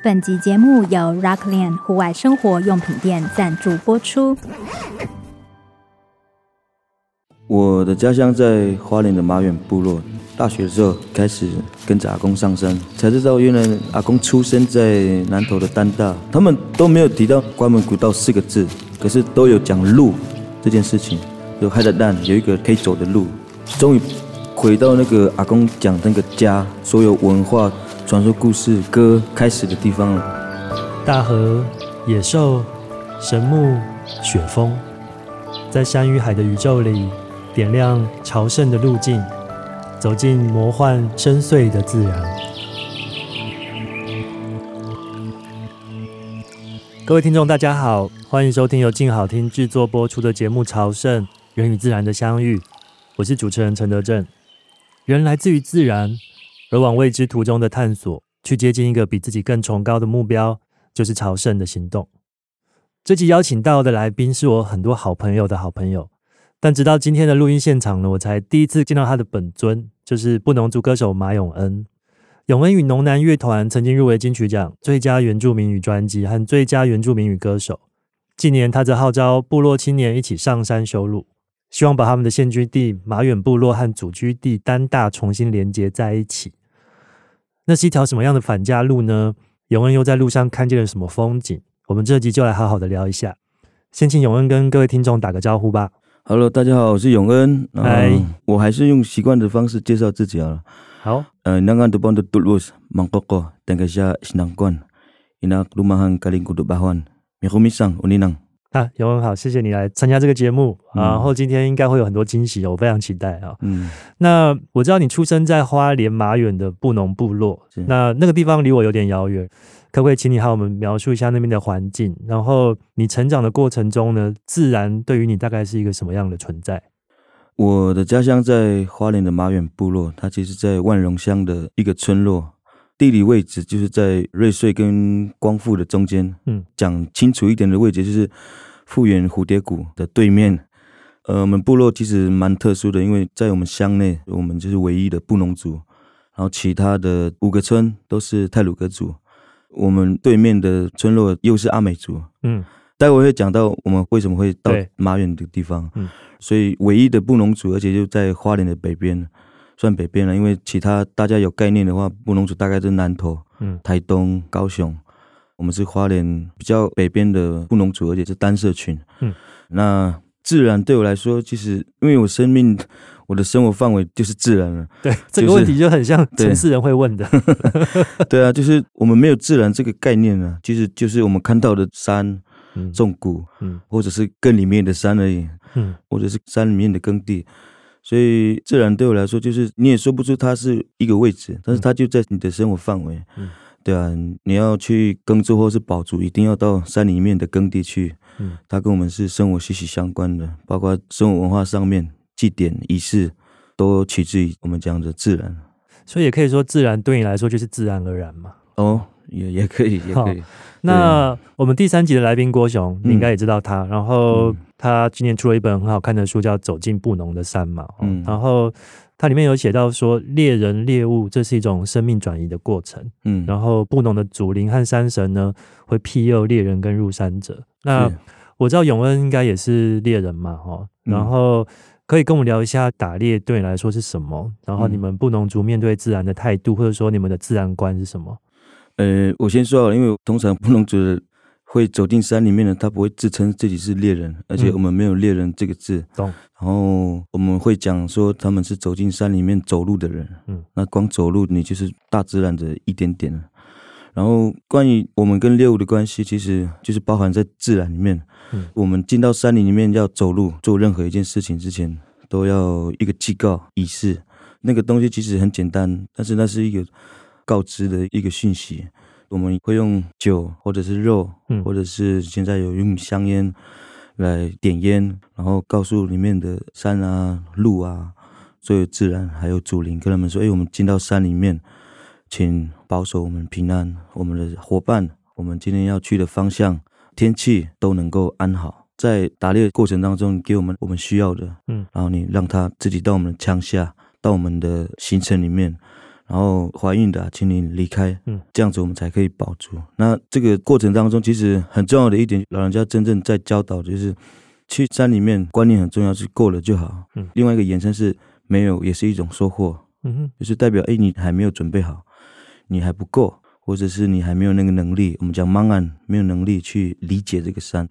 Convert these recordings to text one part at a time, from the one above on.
本集节目由 Rockland 户外生活用品店赞助播出。我的家乡在花莲的马远部落。大学的时候开始跟着阿公上山，才知道原来阿公出生在南投的丹大。他们都没有提到关门古道四个字，可是都有讲路这件事情。有海的蛋，有一个可以走的路。终于回到那个阿公讲那个家，所有文化、传说、故事、歌开始的地方了。大河、野兽、神木、雪峰，在山与海的宇宙里，点亮朝圣的路径。走进魔幻深邃的自然。各位听众，大家好，欢迎收听由静好听制作播出的节目《朝圣：人与自然的相遇》。我是主持人陈德正。人来自于自然，而往未知途中的探索，去接近一个比自己更崇高的目标，就是朝圣的行动。这集邀请到的来宾是我很多好朋友的好朋友。但直到今天的录音现场呢，我才第一次见到他的本尊，就是布农族歌手马永恩。永恩与农男乐团曾经入围金曲奖最佳原住民语专辑和最佳原住民语歌手。近年，他则号召部落青年一起上山修路，希望把他们的现居地马远部落和祖居地丹大重新连接在一起。那是一条什么样的返家路呢？永恩又在路上看见了什么风景？我们这集就来好好的聊一下。先请永恩跟各位听众打个招呼吧。Hello，大家好，我是永恩。嗨，我还是用习惯的方式介绍自己啊。好，呃，南安的邦的杜鲁斯芒哥哥，等一下是南关，伊那鲁马汉格林古杜巴欢，米胡米桑乌尼囊。啊，永文好，谢谢你来参加这个节目，嗯、然后今天应该会有很多惊喜，我非常期待啊。嗯，那我知道你出生在花莲马远的布农部落，那那个地方离我有点遥远。可不可以请你和我们描述一下那边的环境？然后你成长的过程中呢，自然对于你大概是一个什么样的存在？我的家乡在花莲的马远部落，它其实在万荣乡的一个村落，地理位置就是在瑞穗跟光复的中间。嗯，讲清楚一点的位置就是富源蝴蝶谷的对面。呃，我们部落其实蛮特殊的，因为在我们乡内，我们就是唯一的布农族，然后其他的五个村都是泰鲁格族。我们对面的村落又是阿美族，嗯，待会会讲到我们为什么会到马远的地方，嗯，所以唯一的布农族，而且就在花莲的北边，算北边了。因为其他大家有概念的话，布农族大概是南投、嗯，台东、高雄，我们是花莲比较北边的布农族，而且是单社群，嗯，那自然对我来说，其实因为我生命。我的生活范围就是自然了。对，这个问题就很像城市人会问的。对，对啊，就是我们没有自然这个概念啊，其实就是我们看到的山、纵谷，嗯，或者是更里面的山而已，嗯，或者是山里面的耕地。所以自然对我来说，就是你也说不出它是一个位置，但是它就在你的生活范围。嗯，对啊，你要去耕作或是保足，一定要到山里面的耕地去。嗯，它跟我们是生活息息相关的，包括生活文化上面。祭典仪式都取自于我们讲的自然，所以也可以说自然对你来说就是自然而然嘛。哦，也也可以，也可以。那我们第三集的来宾郭雄，你应该也知道他。嗯、然后他今年出了一本很好看的书，叫《走进布农的山》嘛。嗯。然后它里面有写到说，猎人猎物这是一种生命转移的过程。嗯。然后布农的祖灵和山神呢，会庇佑猎人跟入山者。那我知道永恩应该也是猎人嘛，哈。然后。可以跟我们聊一下打猎对你来说是什么？然后你们布农族面对自然的态度，或者说你们的自然观是什么？呃，我先说，因为通常布农族会走进山里面的，他不会自称自己是猎人，而且我们没有猎人这个字。懂、嗯。然后我们会讲说他们是走进山里面走路的人。嗯。那光走路，你就是大自然的一点点。然后关于我们跟猎物的关系，其实就是包含在自然里面。嗯，我们进到山林里面要走路，做任何一件事情之前，都要一个祭告仪式。那个东西其实很简单，但是那是一个告知的一个讯息。我们会用酒，或者是肉，或者是现在有用香烟来点烟，然后告诉里面的山啊、路啊，所有自然还有祖灵，跟他们说：“哎，我们进到山里面，请保守我们平安，我们的伙伴，我们今天要去的方向。”天气都能够安好，在打猎过程当中给我们我们需要的，嗯，然后你让他自己到我们的枪下，到我们的行程里面，然后怀孕的、啊，请你离开，嗯，这样子我们才可以保住。那这个过程当中，其实很重要的一点，老人家真正在教导的就是，去山里面观念很重要，是够了就好。嗯，另外一个延伸是没有，也是一种收获。嗯哼，就是代表哎，你还没有准备好，你还不够，或者是你还没有那个能力。我们讲 man，没有能力去理解这个山。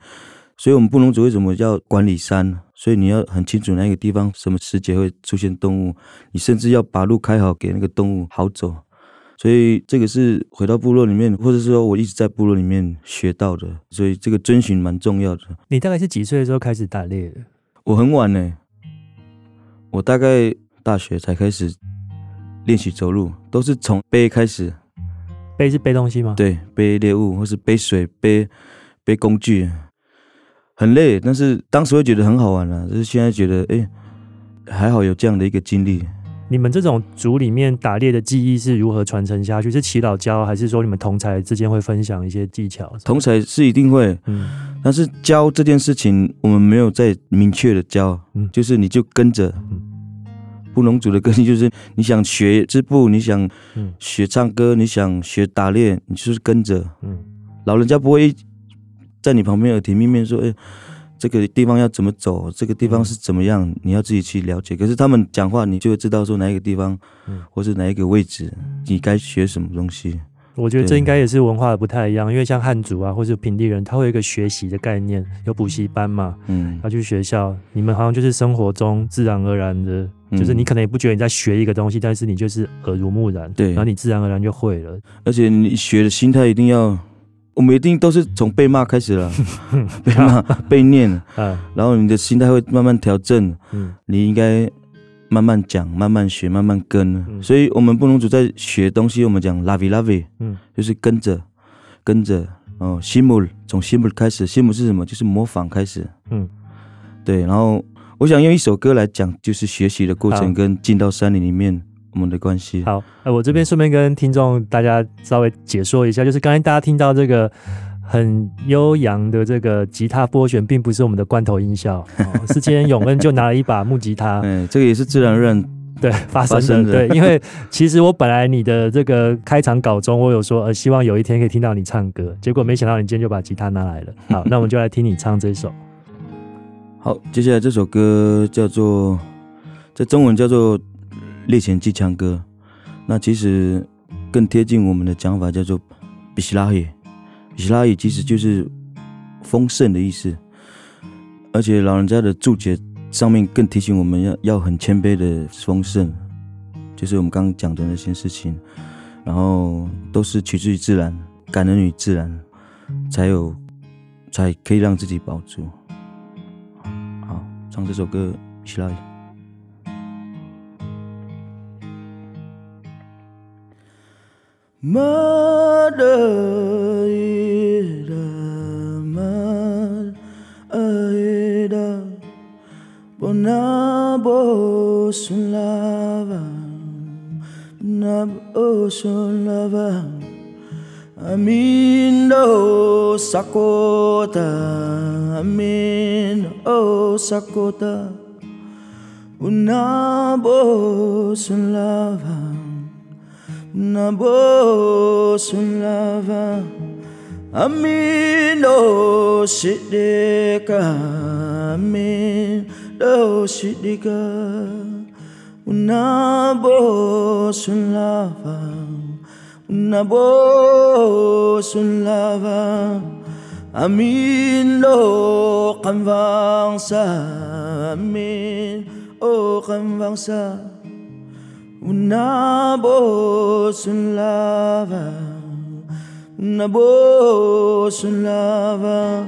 所以，我们布农族为什么要管理山？所以你要很清楚那个地方什么时节会出现动物，你甚至要把路开好，给那个动物好走。所以，这个是回到部落里面，或者说我一直在部落里面学到的。所以，这个遵循蛮重要的。你大概是几岁的时候开始打猎的？我很晚呢，我大概大学才开始练习走路，都是从背开始。背是背东西吗？对，背猎物或是背水、背背工具。很累，但是当时会觉得很好玩啊。就是现在觉得，哎、欸，还好有这样的一个经历。你们这种族里面打猎的技艺是如何传承下去？是祈老教，还是说你们同才之间会分享一些技巧？同才是一定会，嗯，但是教这件事情，我们没有再明确的教，嗯，就是你就跟着。嗯，布农族的个性就是，你想学织布，你想学唱歌，你想学打猎，你就是跟着。嗯，老人家不会。在你旁边耳提面命说：“哎，这个地方要怎么走？这个地方是怎么样？你要自己去了解。可是他们讲话，你就会知道说哪一个地方，或是哪一个位置，你该学什么东西。我觉得这应该也是文化的不太一样，因为像汉族啊，或是平地人，他会有一个学习的概念，有补习班嘛，嗯，要去学校。你们好像就是生活中自然而然的，就是你可能也不觉得你在学一个东西，但是你就是耳濡目染，对，然后你自然而然就会了。而且你学的心态一定要。”我们一定都是从被骂开始了，被骂、被念，然后你的心态会慢慢调整。嗯你应该慢慢讲、慢慢学、慢慢跟。所以，我们布农族在学东西，我们讲 “lavi lavi”，就是跟着、跟着。哦，，simul 从 simul 开始，，simul 是什么？就是模仿开始。嗯，对。然后，我想用一首歌来讲，就是学习的过程跟进到山林里面。我们的关系好，呃，我这边顺便跟听众大家稍微解说一下，就是刚才大家听到这个很悠扬的这个吉他拨弦，并不是我们的罐头音效，哦、是今天永恩就拿了一把木吉他，嗯，这个也是自然而然 对发生的，生的对，因为其实我本来你的这个开场稿中，我有说呃，希望有一天可以听到你唱歌，结果没想到你今天就把吉他拿来了，好，那我们就来听你唱这首。好，接下来这首歌叫做，在中文叫做。猎前祭枪歌，那其实更贴近我们的讲法，叫做比希拉耶。比希拉耶其实就是丰盛的意思，而且老人家的注解上面更提醒我们要要很谦卑的丰盛，就是我们刚刚讲的那些事情，然后都是取之于自然，感恩于自然，才有才可以让自己保住。好，唱这首歌比西拉耶。玛德伊达，玛德伊达，波那波顺拉巴，那波顺拉巴，阿明诺萨库达，阿明诺萨库达，波那波顺拉巴。那波顺拉巴，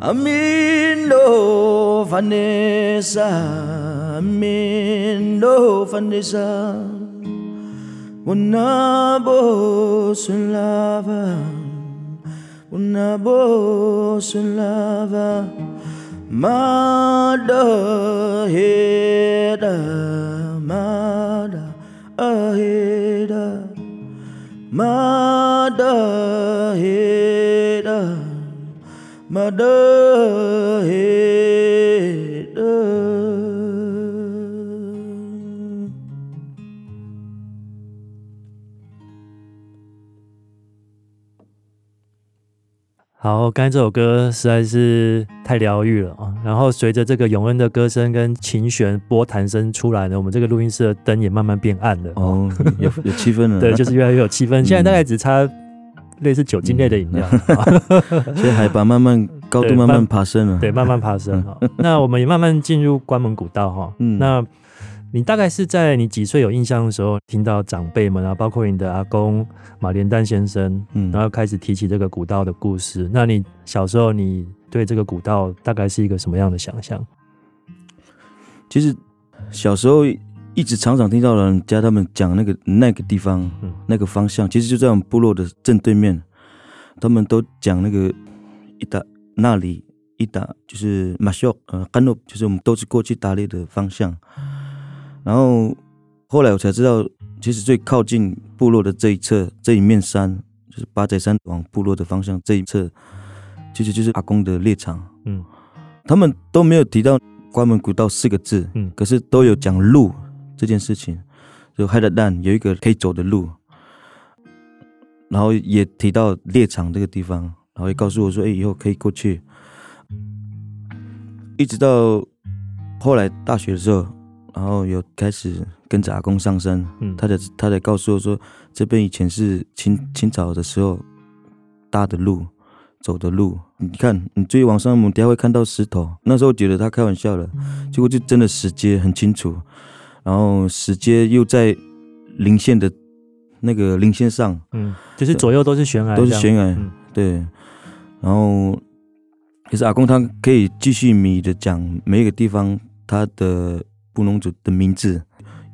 阿弥陀西迪卡，阿弥陀西迪卡，那波顺拉巴，那波好，刚才这首歌实在是太疗愈了啊！然后随着这个永恩的歌声跟琴弦波弹声出来呢，我们这个录音室的灯也慢慢变暗了哦，有有气氛了。对，就是越来越有气氛。现在大概只差类似酒精类的饮料。所以海拔慢慢高度慢慢爬升了，对，慢慢爬升哈。那我们也慢慢进入关门古道哈。嗯，那。你大概是在你几岁有印象的时候，听到长辈们啊，包括你的阿公马连丹先生，嗯，然后开始提起这个古道的故事。那你小时候，你对这个古道大概是一个什么样的想象？其实小时候一直常常听到人家他们讲那个那个地方，嗯，那个方向，其实就在我们部落的正对面。他们都讲那个一打那里一打就是马修呃甘诺，就是我们都是过去打猎的方向。然后后来我才知道，其实最靠近部落的这一侧，这一面山，就是八仔山往部落的方向这一侧，其实就是阿公的猎场。嗯，他们都没有提到关门古道四个字，嗯，可是都有讲路这件事情，就海德丹有一个可以走的路，然后也提到猎场这个地方，然后也告诉我说，哎，以后可以过去。一直到后来大学的时候。然后有开始跟着阿公上山，嗯，他才他才告诉我说，这边以前是清清朝的时候搭的路，走的路。你看，你注意往上，我们等下会看到石头。那时候觉得他开玩笑了，结果就真的石阶很清楚。然后石阶又在零线的那个零线上，嗯，就是左右都是悬崖，都是悬崖，嗯，对。然后其实阿公他可以继续米的讲每一个地方他的。布农族的名字，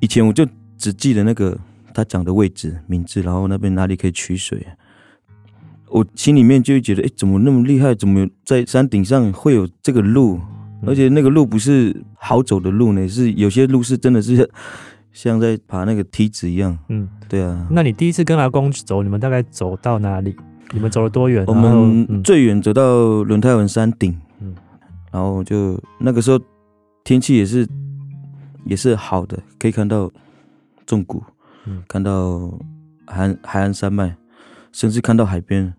以前我就只记得那个他讲的位置名字，然后那边哪里可以取水，我心里面就会觉得，哎，怎么那么厉害？怎么在山顶上会有这个路？而且那个路不是好走的路呢，是有些路是真的是 像在爬那个梯子一样。嗯，对啊。那你第一次跟阿公走，你们大概走到哪里？你们走了多远？我们最远走到轮胎文山顶。嗯，然后就那个时候天气也是。也是好的，可以看到纵谷，嗯，看到海海岸山脉，甚至看到海边。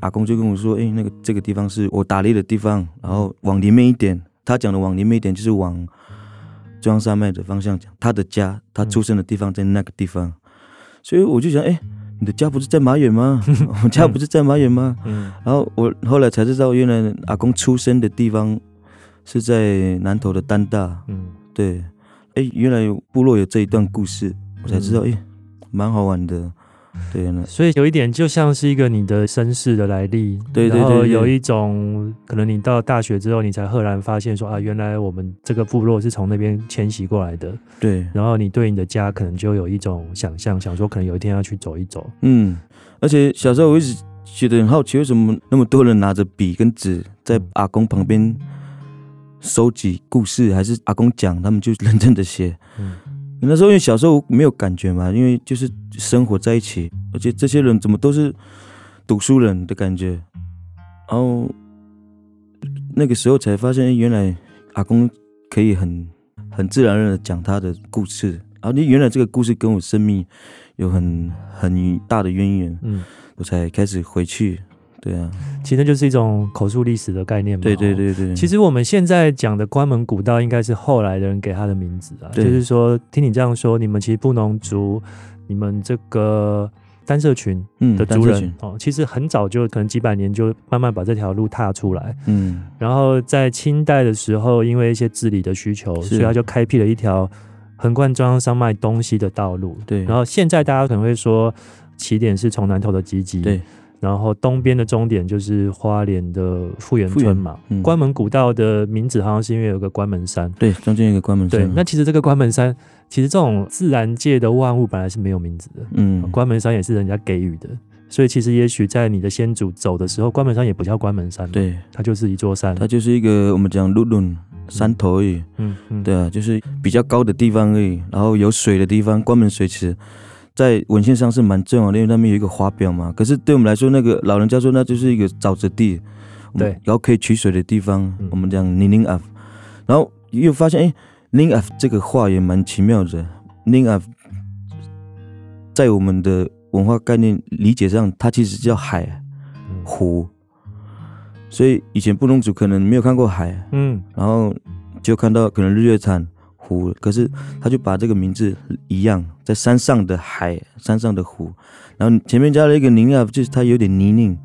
阿公就跟我说：“哎、欸，那个这个地方是我打猎的地方，然后往里面一点，他讲的往里面一点就是往中央山脉的方向讲，他的家，他出生的地方在那个地方。所以我就想，哎、欸，你的家不是在马远吗？我 家不是在马远吗？嗯，然后我后来才知道，原来阿公出生的地方是在南投的丹大。嗯，对。”哎，原来有部落有这一段故事，我才知道，哎，蛮好玩的，对呢。所以有一点就像是一个你的身世的来历，对对对，然后有一种可能你到大学之后，你才赫然发现说啊，原来我们这个部落是从那边迁徙过来的，对。然后你对你的家可能就有一种想象，想说可能有一天要去走一走。嗯，而且小时候我一直觉得很好奇，为什么那么多人拿着笔跟纸在阿公旁边。收集故事还是阿公讲，他们就认真的写。嗯，那时候因为小时候没有感觉嘛，因为就是生活在一起，而且这些人怎么都是读书人的感觉。然后那个时候才发现，原来阿公可以很很自然的讲他的故事。然后你原来这个故事跟我生命有很很大的渊源。嗯，我才开始回去。对啊，其实就是一种口述历史的概念嘛。对对对对。其实我们现在讲的关门古道，应该是后来的人给他的名字啊。对就是说，听你这样说，你们其实布农族，你们这个单社群的族人、嗯、哦，其实很早就可能几百年就慢慢把这条路踏出来。嗯。然后在清代的时候，因为一些治理的需求，所以他就开辟了一条横贯中央山脉东西的道路。对。然后现在大家可能会说，起点是从南投的集集。对。然后东边的终点就是花莲的富源村嘛。嗯、关门古道的名字好像是因为有个关门山。对，中间有个关门山。对，那其实这个关门山，其实这种自然界的万物本来是没有名字的。嗯，关门山也是人家给予的。所以其实也许在你的先祖走的时候，关门山也不叫关门山。对，它就是一座山。它就是一个我们讲路仑山头而已。嗯嗯。嗯对啊，就是比较高的地方而已。然后有水的地方，关门水池。在文献上是蛮重要的，因为那边有一个华表嘛。可是对我们来说，那个老人家说那就是一个沼泽地，对，然后可以取水的地方。嗯、我们讲宁宁阿，然后又发现哎，宁阿这个话也蛮奇妙的。宁阿在我们的文化概念理解上，它其实叫海湖，所以以前布农族可能没有看过海，嗯，然后就看到可能日月潭湖，可是他就把这个名字一样，在山上的海，山上的湖，然后前面加了一个宁啊，就是它有点泥泞，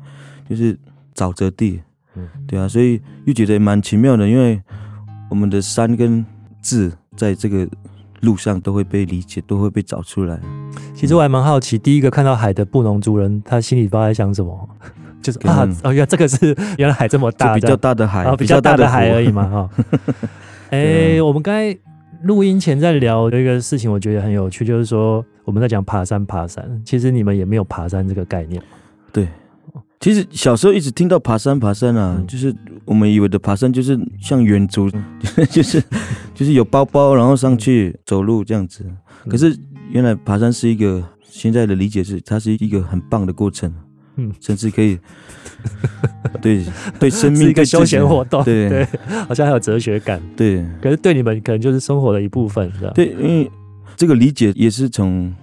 就是沼泽地，嗯，对啊，所以又觉得蛮奇妙的，因为我们的山跟字在这个路上都会被理解，都会被找出来。其实我还蛮好奇，第一个看到海的布农族人，他心里不知道在想什么，就是啊，哦，原来这个是原来海这么大，比较大的海，比较大的海而已嘛，哈。哎，我们刚才录音前在聊有一个事情，我觉得很有趣，就是说我们在讲爬山，爬山，其实你们也没有爬山这个概念。对，其实小时候一直听到爬山，爬山啊，嗯、就是我们以为的爬山就是像远足，嗯、就是就是有包包然后上去走路这样子，可是。原来爬山是一个现在的理解是，它是一个很棒的过程，嗯，甚至可以 对对生命是一个休闲活动，对对，好像还有哲学感，对。可是对你们可能就是生活的一部分，是吧？对，因为这个理解也是从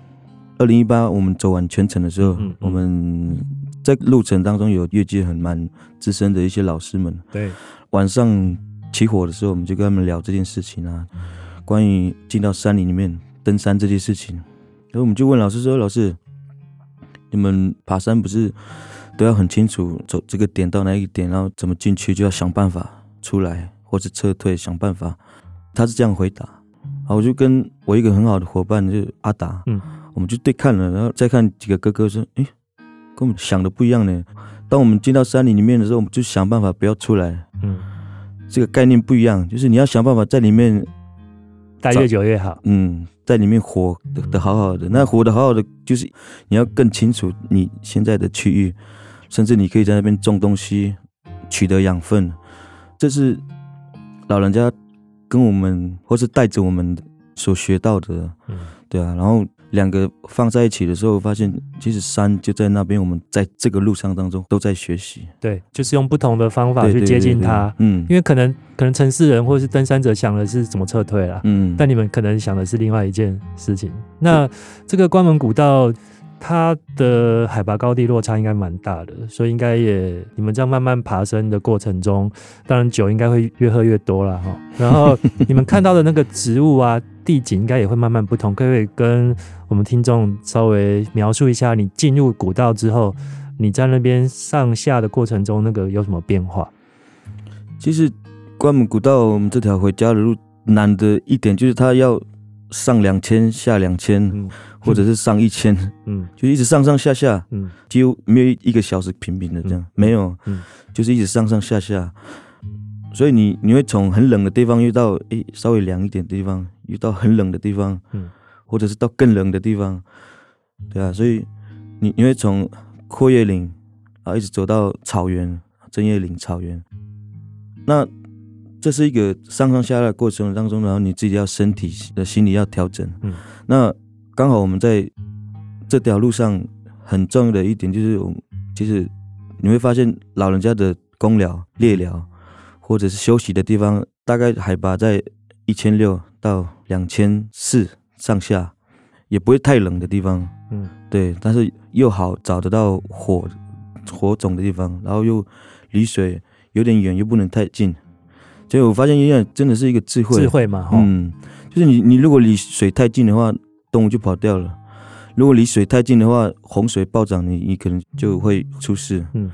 二零一八我们走完全程的时候，嗯嗯、我们在路程当中有业界很蛮资深的一些老师们，对，晚上起火的时候，我们就跟他们聊这件事情啊，关于进到山林里面。登山这件事情，然后我们就问老师说：“老师，你们爬山不是都要很清楚走这个点到哪一个点，然后怎么进去，就要想办法出来，或者撤退，想办法。”他是这样回答。然后我就跟我一个很好的伙伴，就是阿达，嗯，我们就对看了，然后再看几个哥哥说：“诶，跟我们想的不一样呢。当我们进到山林里面的时候，我们就想办法不要出来，嗯，这个概念不一样，就是你要想办法在里面。”待越久越好。嗯，在里面活得好好的，那活得好好的，就是你要更清楚你现在的区域，甚至你可以在那边种东西，取得养分。这是老人家跟我们，或是带着我们所学到的。嗯，对啊，然后。两个放在一起的时候，发现其实山就在那边。我们在这个路上当中都在学习，对，就是用不同的方法去接近它。嗯，因为可能可能城市人或是登山者想的是怎么撤退啦，嗯，但你们可能想的是另外一件事情。那这个关门古道。它的海拔高低落差应该蛮大的，所以应该也你们这样慢慢爬升的过程中，当然酒应该会越喝越多了哈。然后你们看到的那个植物啊、地景应该也会慢慢不同，可不可以跟我们听众稍微描述一下，你进入古道之后，你在那边上下的过程中那个有什么变化？其实关门古道我们这条回家的路难的一点就是它要上两千下两千。嗯或者是上一千，嗯，就一直上上下下，嗯，几乎没有一个小时平平的这样，嗯、没有，嗯，就是一直上上下下，所以你你会从很冷的地方遇到，诶、欸，稍微凉一点的地方，遇到很冷的地方，嗯，或者是到更冷的地方，对啊，所以你你会从阔叶林啊一直走到草原，针叶林草原，那这是一个上上下下的过程当中，然后你自己要身体的心理要调整，嗯，那。刚好我们在这条路上很重要的一点就是，其实你会发现老人家的公寮、猎寮或者是休息的地方，大概海拔在一千六到两千四上下，也不会太冷的地方。嗯，对，但是又好找得到火火种的地方，然后又离水有点远，又不能太近。所以我发现，因为真的是一个智慧，智慧嘛，嗯，就是你你如果离水太近的话。动物就跑掉了。如果离水太近的话，洪水暴涨，你你可能就会出事。嗯，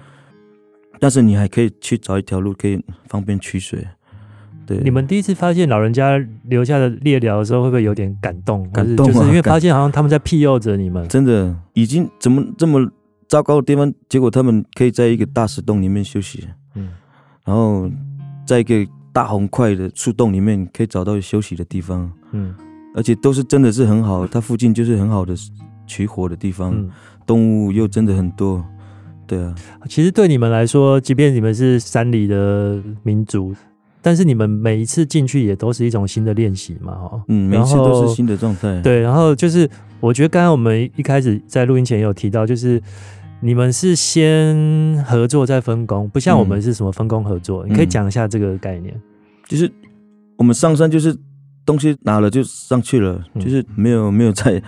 但是你还可以去找一条路，可以方便取水。对，你们第一次发现老人家留下的猎寮的时候，会不会有点感动？感动，就是因为发现好像他们在庇佑着你们。真的，已经怎么这么糟糕的地方，结果他们可以在一个大石洞里面休息。嗯，然后在一个大红块的树洞里面，可以找到休息的地方。嗯。而且都是真的是很好，它附近就是很好的取火的地方，嗯、动物又真的很多，对啊。其实对你们来说，即便你们是山里的民族，但是你们每一次进去也都是一种新的练习嘛，哈。嗯，每一次都是新的状态。对，然后就是我觉得刚才我们一开始在录音前也有提到，就是你们是先合作再分工，不像我们是什么分工合作。嗯、你可以讲一下这个概念。就是我们上山就是。东西拿了就上去了，就是没有没有在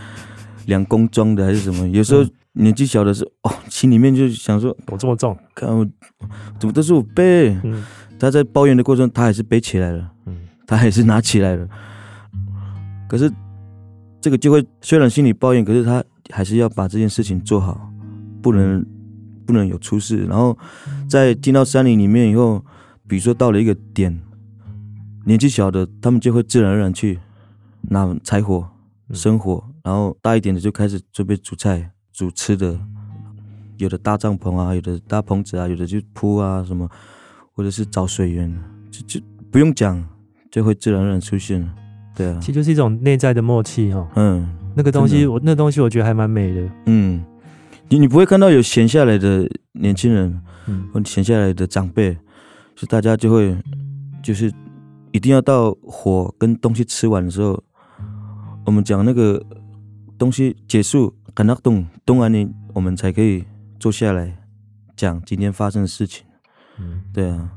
量工装的还是什么。有时候年纪小的时候，哦，心里面就想说，我这么重，看我怎么都是我背。嗯，他在抱怨的过程，他还是背起来了，嗯，他还是拿起来了。可是这个就会，虽然心里抱怨，可是他还是要把这件事情做好，不能不能有出事。然后在进到山林里面以后，比如说到了一个点，年纪小的他们就会自然而然去拿柴火生火，然后大一点的就开始准备煮菜。煮吃的，有的搭帐篷啊，有的搭棚子啊，有的就铺啊什么，或者是找水源，就就不用讲，就会自然而然出现了。对啊，其实就是一种内在的默契哈。嗯，那个东西，我那东西我觉得还蛮美的。嗯，你你不会看到有闲下来的年轻人，嗯，或闲下来的长辈，是大家就会就是一定要到火跟东西吃完的时候，我们讲那个东西结束。感到动动完你，我们才可以坐下来讲今天发生的事情。嗯，对啊，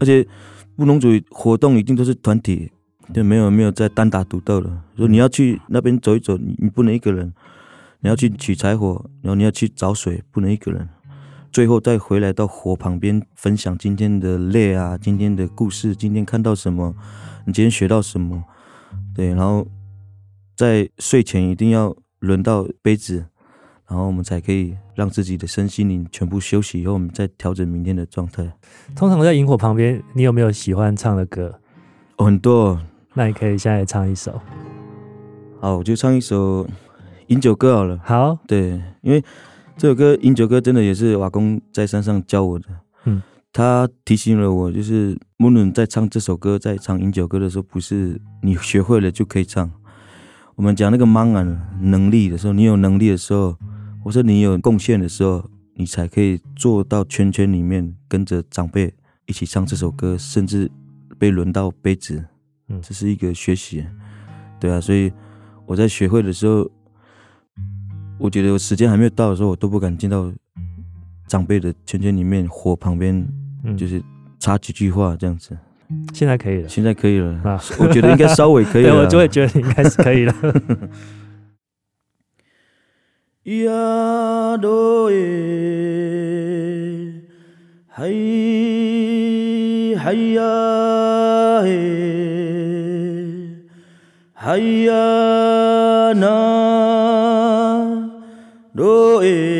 而且布农族活动一定都是团体，就没有没有在单打独斗的。说你要去那边走一走，你你不能一个人；你要去取柴火，然后你要去找水，不能一个人。最后再回来到火旁边分享今天的累啊，今天的故事，今天看到什么，你今天学到什么？对，然后在睡前一定要。轮到杯子，然后我们才可以让自己的身心灵全部休息以后，我们再调整明天的状态。通常在萤火旁边，你有没有喜欢唱的歌？哦，很多。那你可以现在唱一首。好，我就唱一首《饮酒歌》好了。好，对，因为这首歌《饮酒歌》真的也是瓦工在山上教我的。嗯，他提醒了我，就是无论在唱这首歌，在唱《饮酒歌》的时候，不是你学会了就可以唱。我们讲那个 mang 能力的时候，你有能力的时候，或者你有贡献的时候，你才可以做到圈圈里面，跟着长辈一起唱这首歌，甚至被轮到杯子。嗯，这是一个学习，对啊。所以我在学会的时候，我觉得我时间还没有到的时候，我都不敢进到长辈的圈圈里面，火旁边，就是插几句话这样子。现在可以了，现在可以了啊！我觉得应该稍微可以了，我就会觉得应该是可以了。呀多耶，嘿，嘿呀嘿，嘿呀那多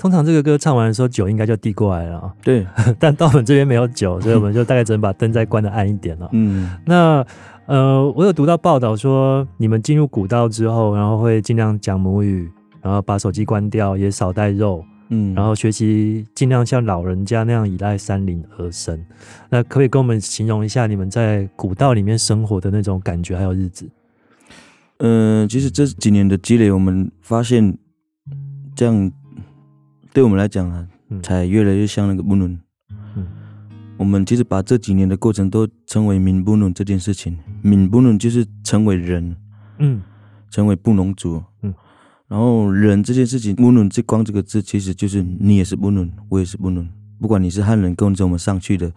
通常这个歌唱完的时候，酒应该就递过来了啊。对，但到我们这边没有酒，所以我们就大概只能把灯再关的暗一点了。嗯，那呃，我有读到报道说，你们进入古道之后，然后会尽量讲母语，然后把手机关掉，也少带肉，嗯，然后学习尽量像老人家那样依赖山林而生。那可，可以跟我们形容一下你们在古道里面生活的那种感觉还有日子？嗯、呃，其实这几年的积累，我们发现这样。对我们来讲啊，才越来越像那个布伦。嗯，我们其实把这几年的过程都称为“闽布伦”这件事情。闽布伦就是成为人，嗯，成为布农族，嗯，然后人这件事情，布农这光这个字，其实就是你也是布农，我也是布农。不管你是汉人跟着我们上去的，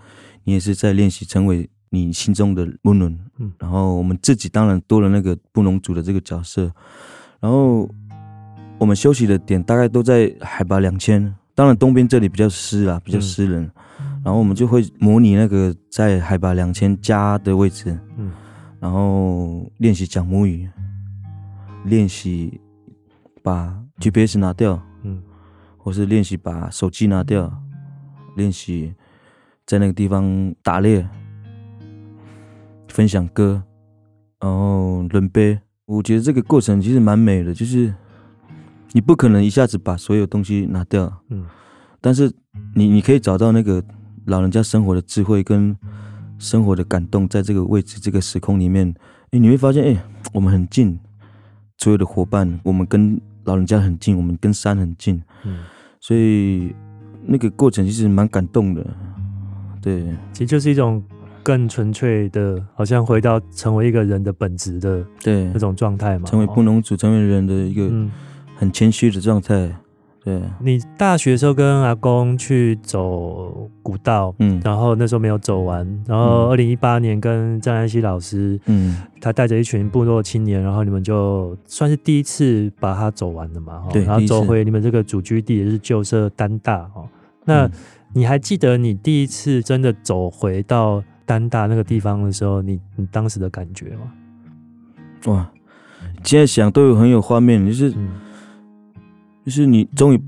你也是在练习成为你心中的布农。嗯，然后我们自己当然多了那个布农族的这个角色，然后。我们休息的点大概都在海拔两千，当然东边这里比较湿啊，比较湿冷，嗯、然后我们就会模拟那个在海拔两千加的位置，嗯，然后练习讲母语，练习把 GPS 拿掉，嗯，或是练习把手机拿掉，练习在那个地方打猎、分享歌，然后轮杯。我觉得这个过程其实蛮美的，就是你不可能一下子把所有东西拿掉，嗯，但是你你可以找到那个老人家生活的智慧跟生活的感动，在这个位置、这个时空里面，哎，你会发现，哎，我们很近，所有的伙伴，我们跟老人家很近，我们跟山很近，嗯，所以那个过程其实蛮感动的，对，其实就是一种。更纯粹的，好像回到成为一个人的本质的对。那种状态嘛，成为布农族，成为人的一个很谦虚的状态。对，你大学的时候跟阿公去走古道，嗯，然后那时候没有走完，然后二零一八年跟张安熙老师，嗯，他带着一群部落青年，然后你们就算是第一次把它走完了嘛，对，然后走回你们这个祖居地也是旧社丹大哦。那你还记得你第一次真的走回到丹大那个地方的时候，你你当时的感觉吗？哇，现在想都有很有画面，就是、嗯、就是你终于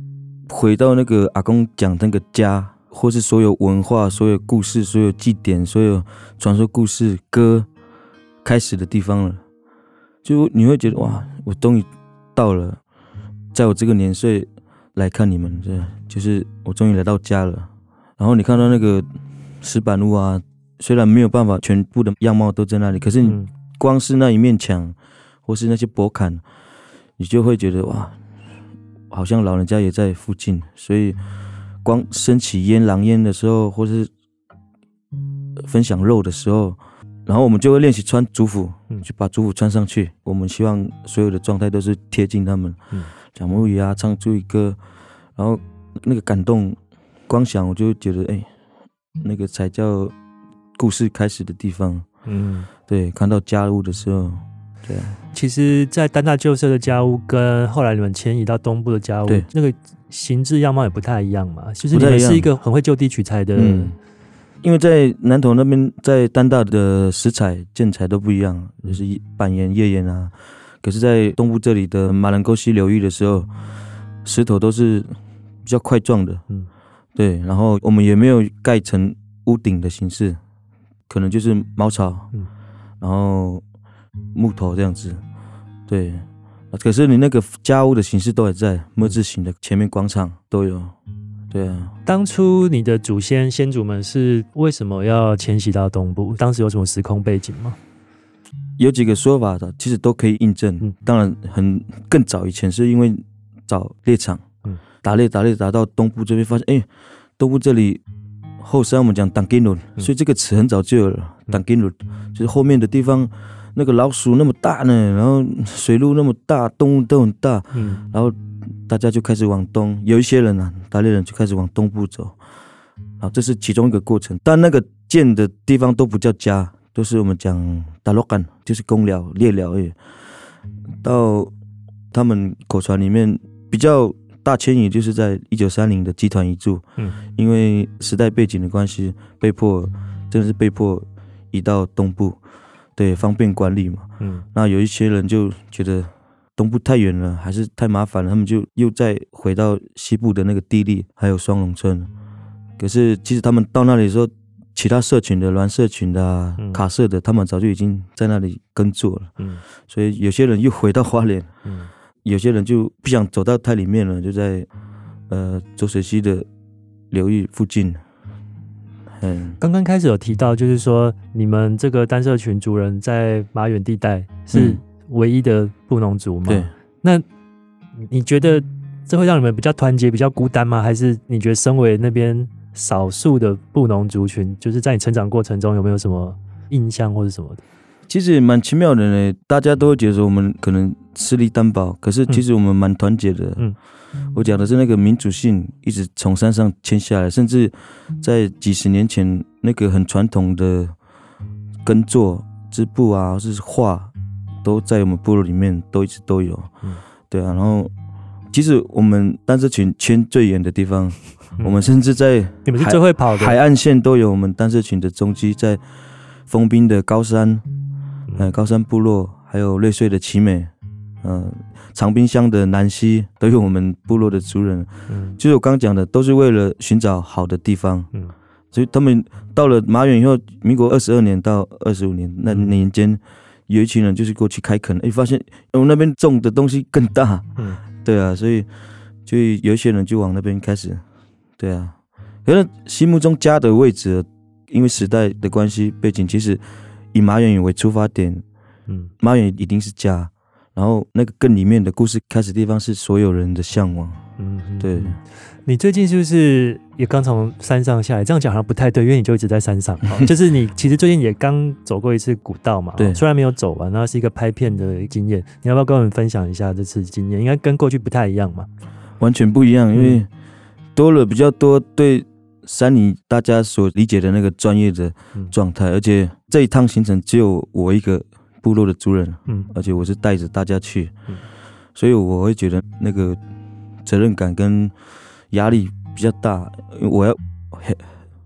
回到那个阿公讲那个家，或是所有文化、所有故事、所有祭典、所有传说故事歌开始的地方了。就你会觉得哇，我终于到了，在我这个年岁来看你们，这就是我终于来到家了。然后你看到那个石板路啊。虽然没有办法全部的样貌都在那里，可是你光是那一面墙，或是那些驳坎，你就会觉得哇，好像老人家也在附近。所以光升起烟狼烟的时候，或是分享肉的时候，然后我们就会练习穿族服，就把族服穿上去。我们希望所有的状态都是贴近他们，讲母语啊，唱族语歌，然后那个感动，光想我就觉得哎，那个才叫。故事开始的地方，嗯，对，看到家务的时候，对。其实，在丹大旧社的家屋跟后来你们迁移到东部的家屋，对，那个形制样貌也不太一样嘛。其实你们是一个很会就地取材的，嗯，因为在南投那边，在丹大的石材建材都不一样，就是板岩、页岩啊。可是，在东部这里的马兰沟溪流域的时候，石头都是比较块状的，嗯，对。然后我们也没有盖成屋顶的形式。可能就是茅草，嗯，然后木头这样子，对。可是你那个家屋的形式都还在，木字形的，前面广场都有，对啊。当初你的祖先先祖们是为什么要迁徙到东部？当时有什么时空背景吗？有几个说法的，其实都可以印证。嗯，当然很更早以前是因为找猎场，嗯，打猎打猎打到东部这边，发现哎，东部这里。后山我们讲当金庐，所以这个词很早就有了。当金庐就是后面的地方，那个老鼠那么大呢，然后水路那么大，动物都很大，嗯，然后大家就开始往东，有一些人啊，打猎人就开始往东部走，啊，这是其中一个过程。但那个建的地方都不叫家，都是我们讲打罗干，就是公寮、猎寮而已。到他们口传里面比较。大迁移就是在一九三零的集团移住，嗯，因为时代背景的关系，被迫真的是被迫移到东部，对，方便管理嘛，嗯，那有一些人就觉得东部太远了，还是太麻烦了，他们就又再回到西部的那个地利，还有双龙村。可是其实他们到那里的时候，其他社群的蓝社群的、啊嗯、卡社的，他们早就已经在那里耕作了，嗯，所以有些人又回到花莲，嗯。有些人就不想走到太里面了，就在呃浊水溪的流域附近。嗯，刚刚开始有提到，就是说你们这个单社群族人在马远地带是唯一的布农族嘛？对。那你觉得这会让你们比较团结、比较孤单吗？还是你觉得身为那边少数的布农族群，就是在你成长过程中有没有什么印象或者什么的？其实蛮奇妙的呢，大家都会觉得说我们可能势力单薄，可是其实我们蛮团结的。嗯，我讲的是那个民主性，一直从山上迁下来，甚至在几十年前那个很传统的耕作、织布啊，或是画，都在我们部落里面都一直都有。嗯，对啊。然后，其实我们丹社群迁最远的地方，我们甚至在你们是最会跑的海岸线都有我们丹社群的踪迹，在封冰的高山。呃，高山部落还有瑞穗的奇美，嗯，长滨乡的南溪都有我们部落的族人。嗯，就是我刚讲的，都是为了寻找好的地方。嗯，所以他们到了马远以后，民国二十二年到二十五年那年间，有一群人就是过去开垦，哎，发现我们那边种的东西更大。嗯，对啊，所以就有一些人就往那边开始。对啊，可是心目中家的位置，因为时代的关系背景，其实以马远为出发点，嗯，马远一定是家。然后那个更里面的故事开始的地方是所有人的向往。嗯，对。你最近是不是也刚从山上下来？这样讲好像不太对，因为你就一直在山上。就是你其实最近也刚走过一次古道嘛。对。虽然没有走完，那是一个拍片的经验。你要不要跟我们分享一下这次经验？应该跟过去不太一样嘛？完全不一样，因为多了比较多对山里大家所理解的那个专业的状态，而且这一趟行程只有我一个。部落的主人，嗯，而且我是带着大家去，嗯，所以我会觉得那个责任感跟压力比较大，因为我要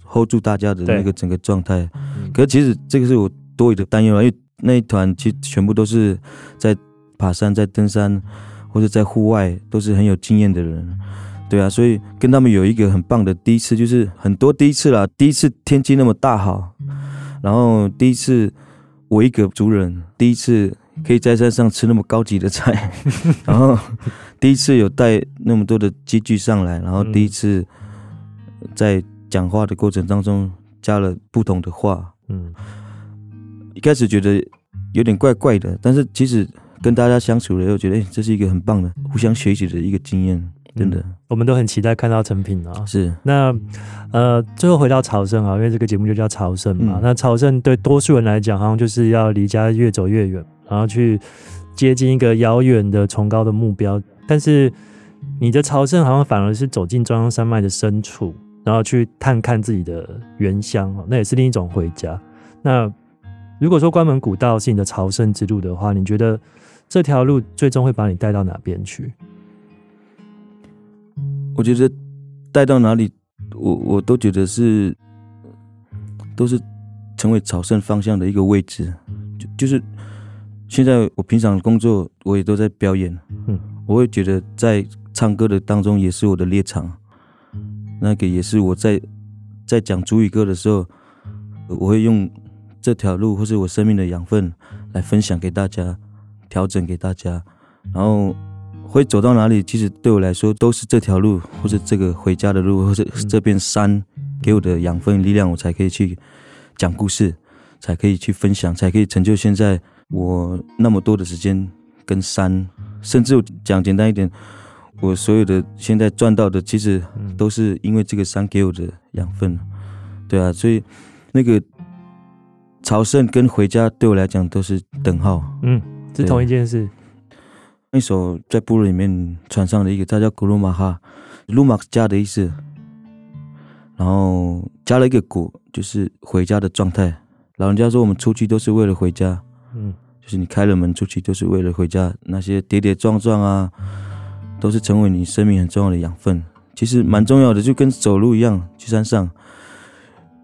hold 住大家的那个整个状态。嗯，可是其实这个是我多余的担忧了，因为那一团其实全部都是在爬山、在登山或者在户外都是很有经验的人，对啊，所以跟他们有一个很棒的第一次，就是很多第一次啦，第一次天气那么大好，然后第一次。我一个族人第一次可以在山上吃那么高级的菜，然后第一次有带那么多的机具上来，然后第一次在讲话的过程当中加了不同的话，嗯，一开始觉得有点怪怪的，但是其实跟大家相处了以后，觉得哎，这是一个很棒的互相学习的一个经验。真的、嗯，我们都很期待看到成品啊！是那呃，最后回到朝圣啊，因为这个节目就叫朝圣嘛。嗯、那朝圣对多数人来讲，好像就是要离家越走越远，然后去接近一个遥远的崇高的目标。但是你的朝圣好像反而是走进中央山脉的深处，然后去探看自己的原乡，那也是另一种回家。那如果说关门古道是你的朝圣之路的话，你觉得这条路最终会把你带到哪边去？我觉得带到哪里，我我都觉得是都是成为朝圣方向的一个位置。就就是现在我平常工作，我也都在表演。嗯，我会觉得在唱歌的当中也是我的猎场，那个也是我在在讲主语歌的时候，我会用这条路或是我生命的养分来分享给大家，调整给大家，然后。会走到哪里，其实对我来说都是这条路，或者这个回家的路，或者这片山给我的养分力量，我才可以去讲故事，才可以去分享，才可以成就现在我那么多的时间跟山，甚至讲简单一点，我所有的现在赚到的，其实都是因为这个山给我的养分，对啊，所以那个朝圣跟回家对我来讲都是等号，嗯，是同一件事。一首在部落里面传上的一个，它叫古鲁马哈，鲁玛家的意思，然后加了一个古，就是回家的状态。老人家说，我们出去都是为了回家，嗯，就是你开了门出去都是为了回家。那些跌跌撞撞啊，都是成为你生命很重要的养分。其实蛮重要的，就跟走路一样，去山上。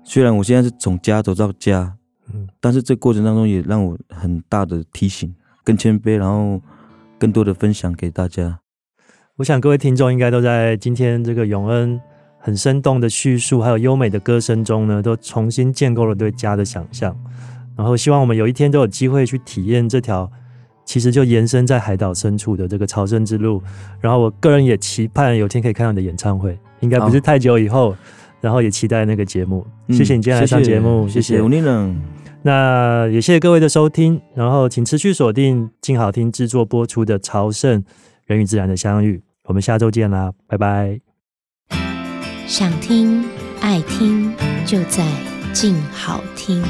虽然我现在是从家走到家，嗯，但是这过程当中也让我很大的提醒，更谦卑，然后。更多的分享给大家。我想各位听众应该都在今天这个永恩很生动的叙述，还有优美的歌声中呢，都重新建构了对家的想象。然后希望我们有一天都有机会去体验这条其实就延伸在海岛深处的这个朝圣之路。然后我个人也期盼有天可以看到你的演唱会，应该不是太久以后。然后也期待那个节目。谢谢你今天来上节目，谢谢。谢谢那也谢谢各位的收听，然后请持续锁定静好听制作播出的《朝圣人与自然的相遇》，我们下周见啦，拜拜。想听爱听就在静好听。